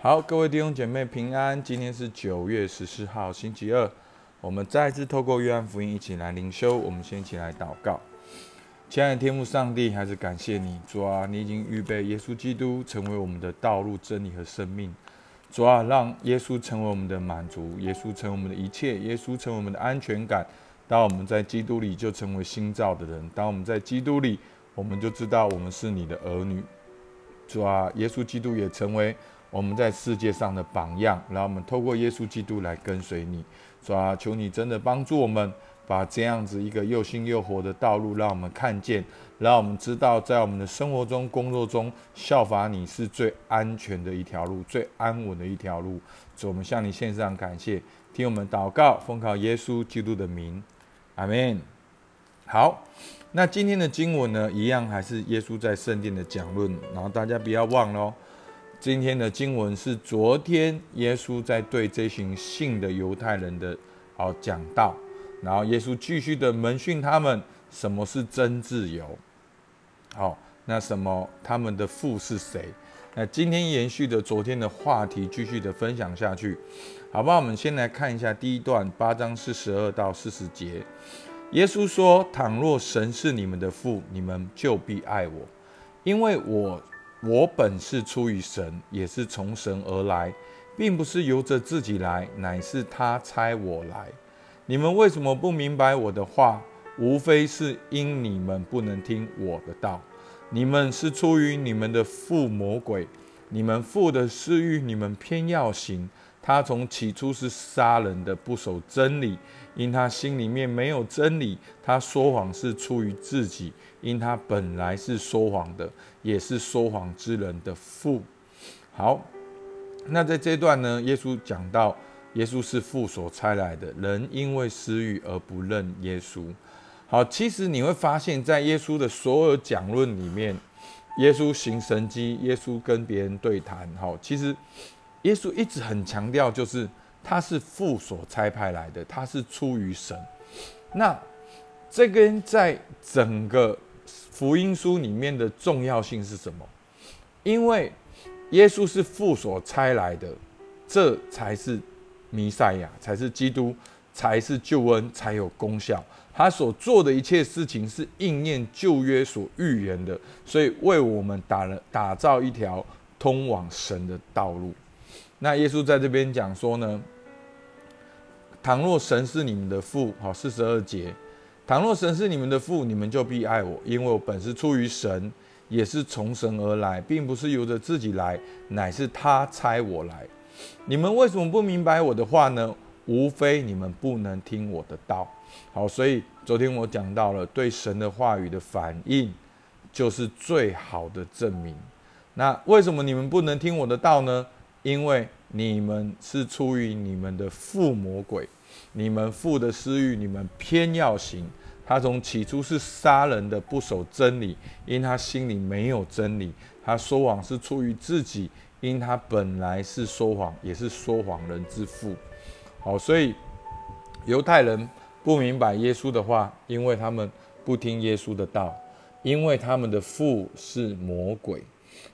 好，各位弟兄姐妹平安。今天是九月十四号，星期二。我们再次透过约翰福音一起来灵修。我们先一起来祷告。亲爱的天父上帝，还是感谢你，主啊，你已经预备耶稣基督成为我们的道路、真理和生命。主啊，让耶稣成为我们的满足，耶稣成为我们的一切，耶稣成为我们的安全感。当我们在基督里，就成为新造的人。当我们在基督里，我们就知道我们是你的儿女。主啊，耶稣基督也成为。我们在世界上的榜样，让我们透过耶稣基督来跟随你。主啊，求你真的帮助我们，把这样子一个又新又活的道路，让我们看见，让我们知道，在我们的生活中、工作中，效法你是最安全的一条路，最安稳的一条路。主，我们向你献上感谢，听我们祷告，奉靠耶稣基督的名，阿门。好，那今天的经文呢，一样还是耶稣在圣殿的讲论，然后大家不要忘了。今天的经文是昨天耶稣在对这群信的犹太人的好讲道，然后耶稣继续的门训他们什么是真自由，好，那什么他们的父是谁？那今天延续的昨天的话题，继续的分享下去，好不好？我们先来看一下第一段八章四十二到四十节，耶稣说：“倘若神是你们的父，你们就必爱我，因为我。”我本是出于神，也是从神而来，并不是由着自己来，乃是他差我来。你们为什么不明白我的话？无非是因你们不能听我的道。你们是出于你们的父魔鬼，你们父的私欲，你们偏要行。他从起初是杀人的，不守真理，因他心里面没有真理。他说谎是出于自己，因他本来是说谎的，也是说谎之人的父。好，那在这段呢，耶稣讲到，耶稣是父所差来的人，因为私欲而不认耶稣。好，其实你会发现在耶稣的所有讲论里面，耶稣行神迹，耶稣跟别人对谈，好，其实。耶稣一直很强调，就是他是父所差派来的，他是出于神。那这跟在整个福音书里面的重要性是什么？因为耶稣是父所差来的，这才是弥赛亚，才是基督，才是救恩，才有功效。他所做的一切事情是应验旧约所预言的，所以为我们打了打造一条通往神的道路。那耶稣在这边讲说呢，倘若神是你们的父，好四十二节，倘若神是你们的父，你们就必爱我，因为我本是出于神，也是从神而来，并不是由着自己来，乃是他差我来。你们为什么不明白我的话呢？无非你们不能听我的道。好，所以昨天我讲到了对神的话语的反应，就是最好的证明。那为什么你们不能听我的道呢？因为你们是出于你们的父魔鬼，你们父的私欲，你们偏要行。他从起初是杀人的，不守真理，因他心里没有真理。他说谎是出于自己，因他本来是说谎，也是说谎人之父。好，所以犹太人不明白耶稣的话，因为他们不听耶稣的道，因为他们的父是魔鬼。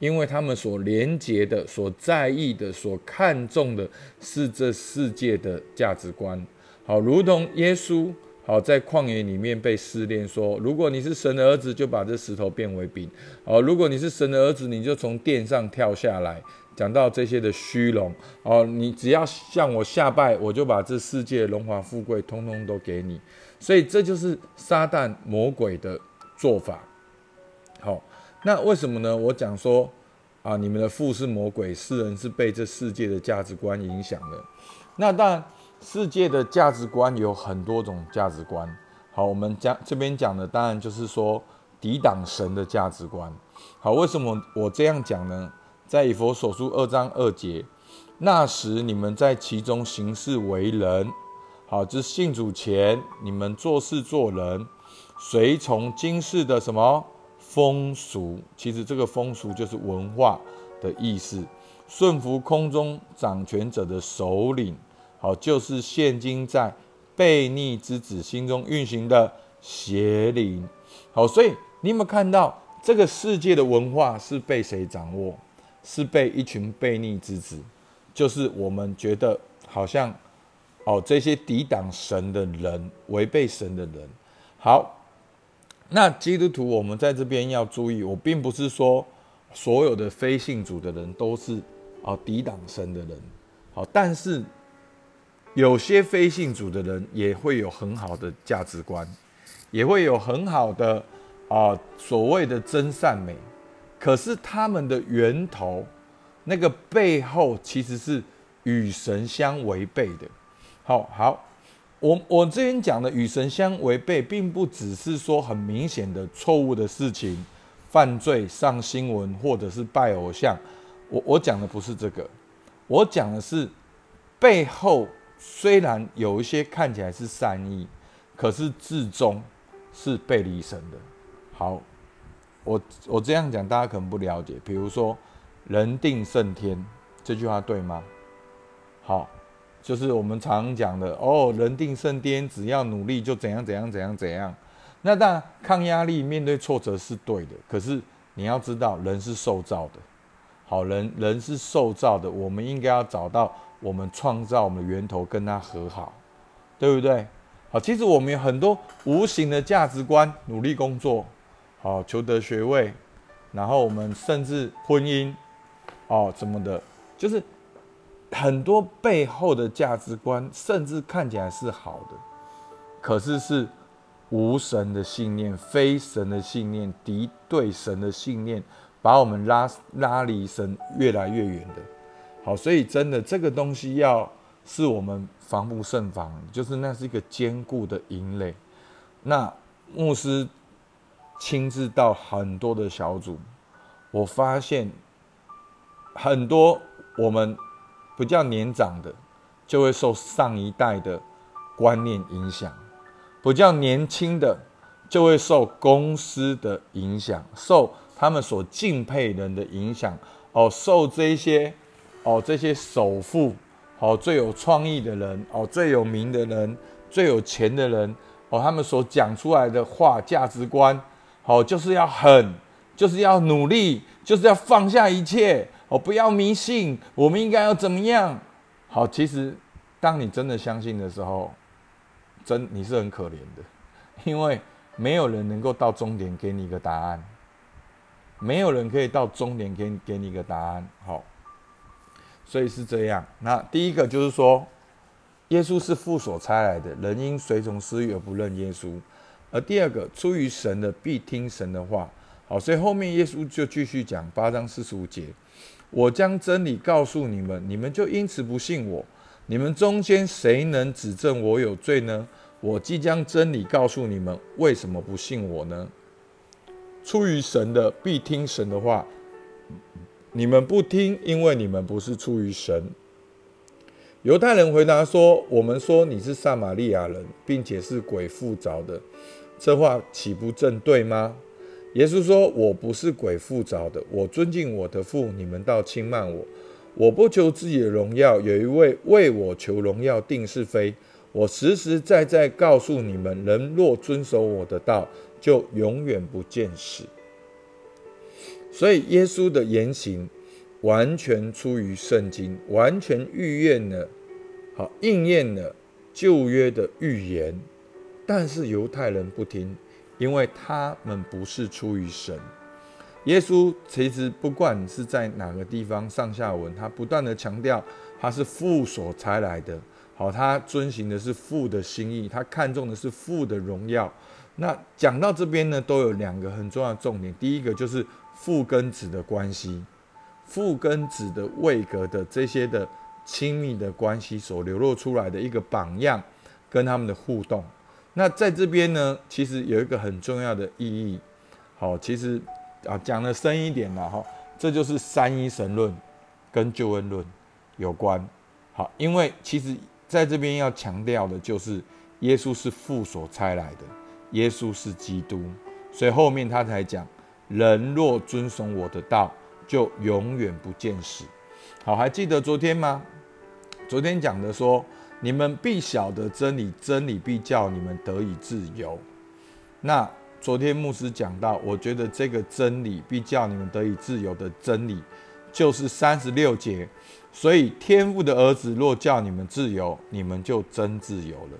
因为他们所连结的、所在意的、所看重的是这世界的价值观。好，如同耶稣好在旷野里面被试炼，说：如果你是神的儿子，就把这石头变为饼。哦，如果你是神的儿子，你就从殿上跳下来。讲到这些的虚荣，哦，你只要向我下拜，我就把这世界荣华富贵通通都给你。所以这就是撒旦魔鬼的做法。好。那为什么呢？我讲说啊，你们的父是魔鬼，世人是被这世界的价值观影响的。那当然，世界的价值观有很多种价值观。好，我们讲这边讲的，当然就是说抵挡神的价值观。好，为什么我这样讲呢？在以佛所书二章二节，那时你们在其中行事为人，好，这信主前你们做事做人，随从今世的什么？风俗其实这个风俗就是文化的意思，顺服空中掌权者的首领，好就是现今在悖逆之子心中运行的邪灵，好，所以你有没有看到这个世界的文化是被谁掌握？是被一群悖逆之子，就是我们觉得好像哦这些抵挡神的人，违背神的人。好，那基督徒我们在这边要注意，我并不是说所有的非信主的人都是啊抵挡神的人。好，但是有些非信主的人也会有很好的价值观，也会有很好的啊所谓的真善美。可是他们的源头，那个背后其实是与神相违背的。好好，我我这边讲的与神相违背，并不只是说很明显的错误的事情，犯罪上新闻或者是拜偶像。我我讲的不是这个，我讲的是背后虽然有一些看起来是善意，可是至终是背离神的。好。我我这样讲，大家可能不了解。比如说“人定胜天”这句话对吗？好，就是我们常讲的哦，“人定胜天”，只要努力就怎样怎样怎样怎样。那当然，抗压力、面对挫折是对的。可是你要知道，人是受造的，好人人是受造的，我们应该要找到我们创造我们的源头，跟他和好，对不对？好，其实我们有很多无形的价值观，努力工作。好，求得学位，然后我们甚至婚姻，哦，什么的，就是很多背后的价值观，甚至看起来是好的，可是是无神的信念、非神的信念、敌对神的信念，把我们拉拉离神越来越远的。好，所以真的这个东西要是我们防不胜防，就是那是一个坚固的营垒。那牧师。亲自到很多的小组，我发现很多我们比较年长的，就会受上一代的观念影响；比较年轻的，就会受公司的影响，受他们所敬佩人的影响。哦，受这些哦这些首富，哦最有创意的人，哦最有名的人，最有钱的人，哦他们所讲出来的话，价值观。哦，就是要狠，就是要努力，就是要放下一切。哦，不要迷信，我们应该要怎么样？好，其实当你真的相信的时候，真你是很可怜的，因为没有人能够到终点给你一个答案，没有人可以到终点给给你一个答案。好，所以是这样。那第一个就是说，耶稣是父所差来的，人因随从私欲而不认耶稣。而第二个，出于神的必听神的话。好，所以后面耶稣就继续讲八章四十五节：我将真理告诉你们，你们就因此不信我。你们中间谁能指证我有罪呢？我即将真理告诉你们，为什么不信我呢？出于神的必听神的话。你们不听，因为你们不是出于神。犹太人回答说：“我们说你是撒玛利亚人，并且是鬼附着的，这话岂不正对吗？”耶稣说：“我不是鬼附着的，我尊敬我的父，你们倒轻慢我。我不求自己的荣耀，有一位为我求荣耀定是非。我实实在在告诉你们，人若遵守我的道，就永远不见死。”所以耶稣的言行。完全出于圣经，完全预验了，好应验了旧约的预言。但是犹太人不听，因为他们不是出于神。耶稣其实不管是在哪个地方上下文，他不断的强调他是父所差来的。好，他遵行的是父的心意，他看重的是父的荣耀。那讲到这边呢，都有两个很重要的重点。第一个就是父跟子的关系。父跟子的位格的这些的亲密的关系所流露出来的一个榜样，跟他们的互动。那在这边呢，其实有一个很重要的意义。好，其实啊讲的深一点了哈，这就是三一神论跟救恩论有关。好，因为其实在这边要强调的就是耶稣是父所差来的，耶稣是基督，所以后面他才讲：人若遵守我的道。就永远不见死。好，还记得昨天吗？昨天讲的说，你们必晓得真理，真理必叫你们得以自由。那昨天牧师讲到，我觉得这个真理必叫你们得以自由的真理，就是三十六节。所以天父的儿子若叫你们自由，你们就真自由了。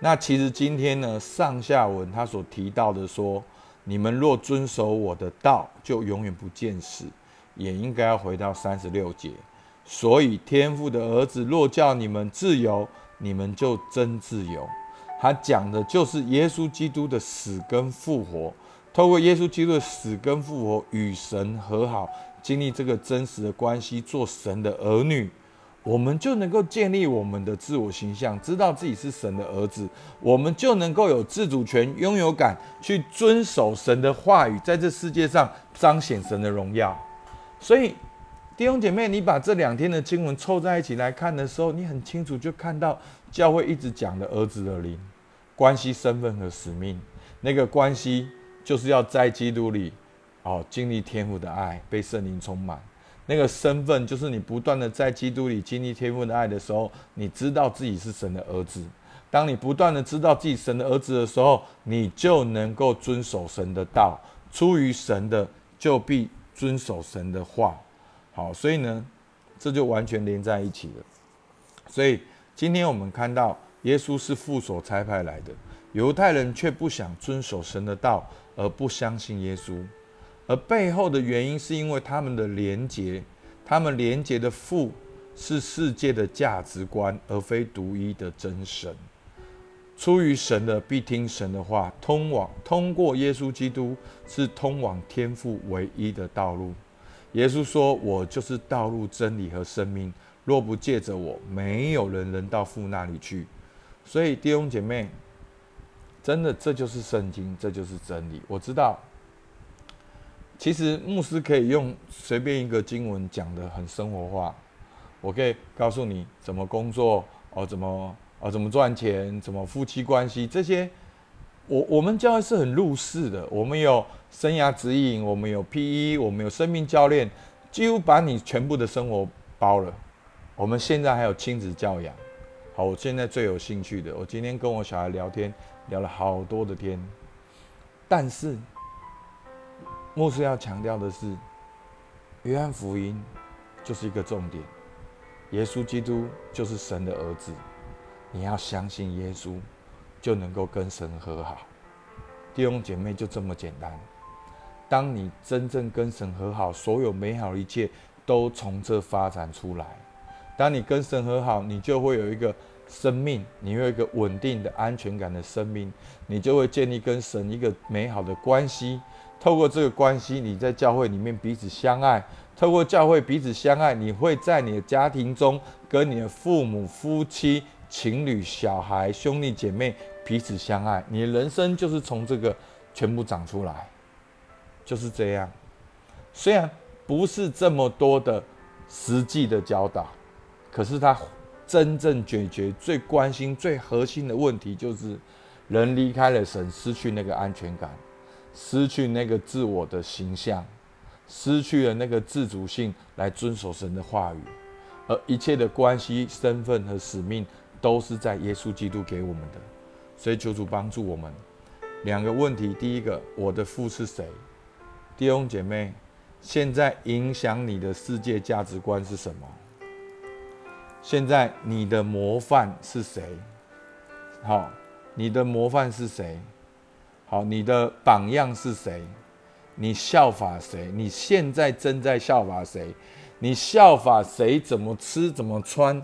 那其实今天呢，上下文他所提到的说，你们若遵守我的道，就永远不见死，也应该要回到三十六节。所以天父的儿子若叫你们自由，你们就真自由。他讲的就是耶稣基督的死跟复活，透过耶稣基督的死跟复活与神和好，经历这个真实的关系，做神的儿女，我们就能够建立我们的自我形象，知道自己是神的儿子，我们就能够有自主权、拥有感，去遵守神的话语，在这世界上彰显神的荣耀。所以。弟兄姐妹，你把这两天的经文凑在一起来看的时候，你很清楚就看到教会一直讲的儿子的灵关系、身份和使命。那个关系就是要在基督里，哦，经历天父的爱，被圣灵充满。那个身份就是你不断的在基督里经历天父的爱的时候，你知道自己是神的儿子。当你不断的知道自己神的儿子的时候，你就能够遵守神的道。出于神的，就必遵守神的话。好，所以呢，这就完全连在一起了。所以今天我们看到，耶稣是父所差派来的，犹太人却不想遵守神的道，而不相信耶稣。而背后的原因是因为他们的连结，他们连结的父是世界的价值观，而非独一的真神。出于神的必听神的话，通往通过耶稣基督是通往天父唯一的道路。耶稣说：“我就是道路、真理和生命。若不借着我，没有人能到父那里去。”所以弟兄姐妹，真的这就是圣经，这就是真理。我知道，其实牧师可以用随便一个经文讲的很生活化。我可以告诉你怎么工作哦，怎么哦，怎么赚钱，怎么夫妻关系这些。我我们教会是很入世的，我们有生涯指引，我们有 P.E.，我们有生命教练，几乎把你全部的生活包了。我们现在还有亲子教养。好，我现在最有兴趣的，我今天跟我小孩聊天，聊了好多的天。但是，牧师要强调的是，约翰福音就是一个重点，耶稣基督就是神的儿子，你要相信耶稣。就能够跟神和好，弟兄姐妹就这么简单。当你真正跟神和好，所有美好的一切都从这发展出来。当你跟神和好，你就会有一个生命，你有一个稳定的安全感的生命，你就会建立跟神一个美好的关系。透过这个关系，你在教会里面彼此相爱；透过教会彼此相爱，你会在你的家庭中跟你的父母、夫妻、情侣、小孩、兄弟姐妹。彼此相爱，你的人生就是从这个全部长出来，就是这样。虽然不是这么多的实际的教导，可是他真正解决最关心、最核心的问题，就是人离开了神，失去那个安全感，失去那个自我的形象，失去了那个自主性来遵守神的话语，而一切的关系、身份和使命，都是在耶稣基督给我们的。所以求主帮助我们。两个问题：第一个，我的父是谁？弟兄姐妹，现在影响你的世界价值观是什么？现在你的模范是谁？好，你的模范是谁？好，你的榜样是谁？你效法谁？你现在正在效法谁？你效法谁？怎么吃？怎么穿？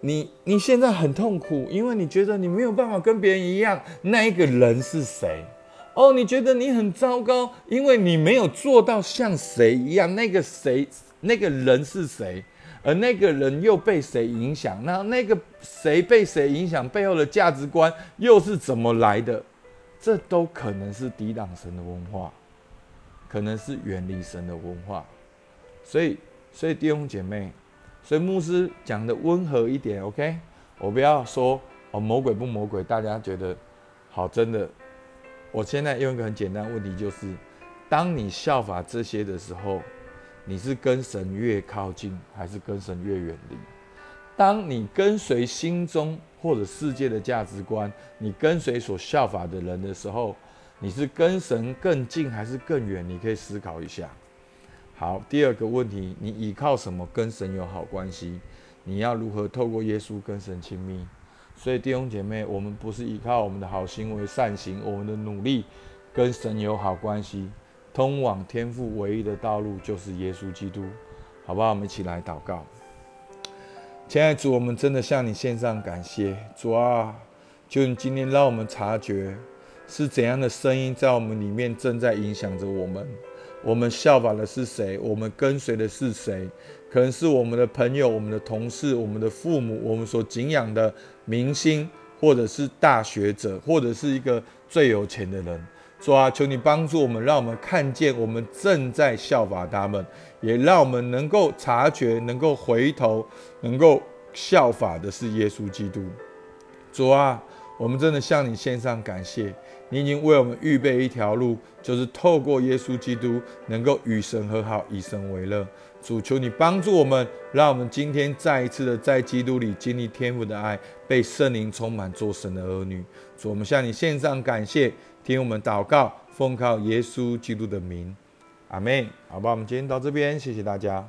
你你现在很痛苦，因为你觉得你没有办法跟别人一样。那一个人是谁？哦，你觉得你很糟糕，因为你没有做到像谁一样。那个谁，那个人是谁？而那个人又被谁影响？那那个谁被谁影响？背后的价值观又是怎么来的？这都可能是抵挡神的文化，可能是远离神的文化。所以，所以弟兄姐妹。所以牧师讲的温和一点，OK？我不要说哦，魔鬼不魔鬼，大家觉得好真的。我现在用一个很简单问题，就是当你效法这些的时候，你是跟神越靠近，还是跟神越远离？当你跟随心中或者世界的价值观，你跟随所效法的人的时候，你是跟神更近还是更远？你可以思考一下。好，第二个问题，你依靠什么跟神有好关系？你要如何透过耶稣跟神亲密？所以弟兄姐妹，我们不是依靠我们的好行为、善行、我们的努力跟神有好关系。通往天父唯一的道路就是耶稣基督，好不好？我们一起来祷告。亲爱的主，我们真的向你献上感谢。主啊，就你今天让我们察觉是怎样的声音在我们里面正在影响着我们。我们效法的是谁？我们跟随的是谁？可能是我们的朋友、我们的同事、我们的父母、我们所敬仰的明星，或者是大学者，或者是一个最有钱的人。主啊，求你帮助我们，让我们看见我们正在效法他们，也让我们能够察觉、能够回头、能够效法的是耶稣基督。主啊。我们真的向你献上感谢，你已经为我们预备一条路，就是透过耶稣基督能够与神和好，以神为乐。主求你帮助我们，让我们今天再一次的在基督里经历天父的爱，被圣灵充满，做神的儿女。主，我们向你献上感谢，听我们祷告，奉靠耶稣基督的名，阿门。好吧，我们今天到这边，谢谢大家。